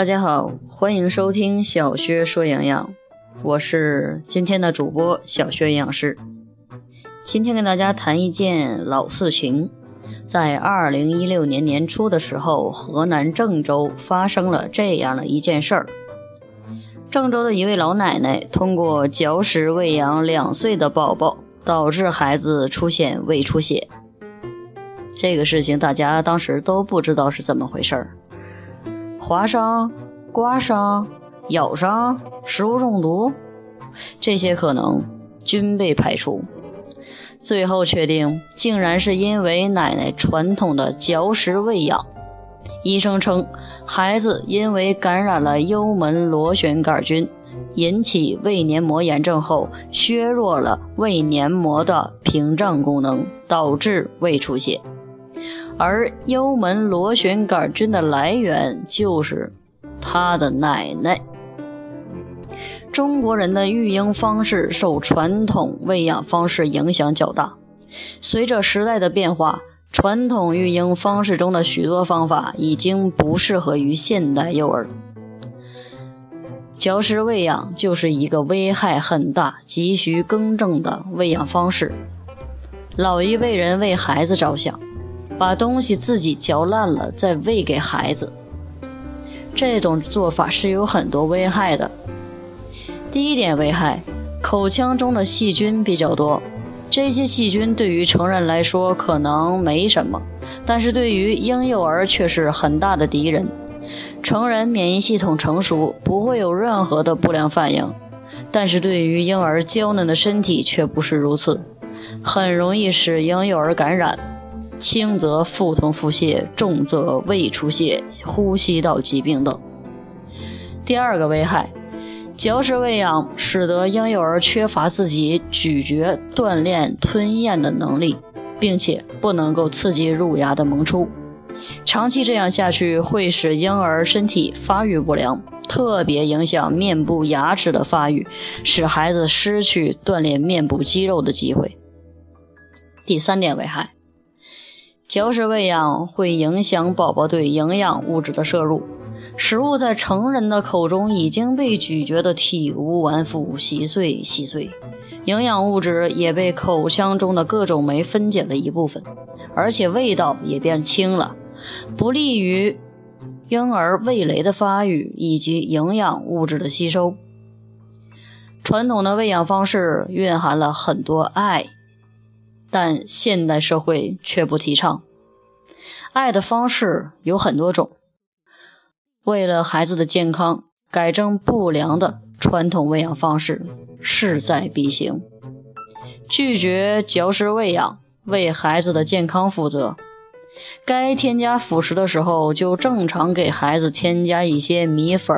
大家好，欢迎收听小薛说营养，我是今天的主播小薛营养师。今天跟大家谈一件老事情，在二零一六年年初的时候，河南郑州发生了这样的一件事儿。郑州的一位老奶奶通过嚼食喂养两岁的宝宝，导致孩子出现胃出血。这个事情大家当时都不知道是怎么回事儿，划伤、刮伤、咬伤、食物中毒，这些可能均被排除。最后确定，竟然是因为奶奶传统的嚼食喂养。医生称，孩子因为感染了幽门螺旋杆菌，引起胃黏膜炎症后，削弱了胃黏膜的屏障功能，导致胃出血。而幽门螺旋杆菌的来源就是他的奶奶。中国人的育婴方式受传统喂养方式影响较大。随着时代的变化，传统育婴方式中的许多方法已经不适合于现代幼儿。嚼食喂养就是一个危害很大、急需更正的喂养方式。老一辈人为孩子着想，把东西自己嚼烂了再喂给孩子，这种做法是有很多危害的。第一点危害，口腔中的细菌比较多，这些细菌对于成人来说可能没什么，但是对于婴幼儿却是很大的敌人。成人免疫系统成熟，不会有任何的不良反应，但是对于婴儿娇嫩的身体却不是如此，很容易使婴幼儿感染，轻则腹痛腹泻，重则胃出血、呼吸道疾病等。第二个危害。嚼食喂养使得婴幼儿缺乏自己咀嚼、锻炼、吞咽的能力，并且不能够刺激乳牙的萌出。长期这样下去，会使婴儿身体发育不良，特别影响面部牙齿的发育，使孩子失去锻炼面部肌肉的机会。第三点危害：嚼食喂养会影响宝宝对营养物质的摄入。食物在成人的口中已经被咀嚼得体无完肤、稀碎稀碎，营养物质也被口腔中的各种酶分解了一部分，而且味道也变轻了，不利于婴儿味蕾的发育以及营养物质的吸收。传统的喂养方式蕴含了很多爱，但现代社会却不提倡。爱的方式有很多种。为了孩子的健康，改正不良的传统喂养方式势在必行。拒绝嚼食喂养，为孩子的健康负责。该添加辅食的时候，就正常给孩子添加一些米粉、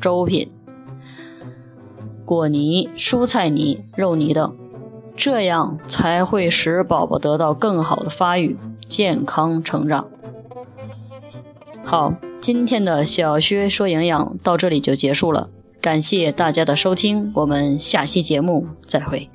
粥品、果泥、蔬菜泥、肉泥等，这样才会使宝宝得到更好的发育健康成长。好今天的小薛说营养到这里就结束了感谢大家的收听我们下期节目再会。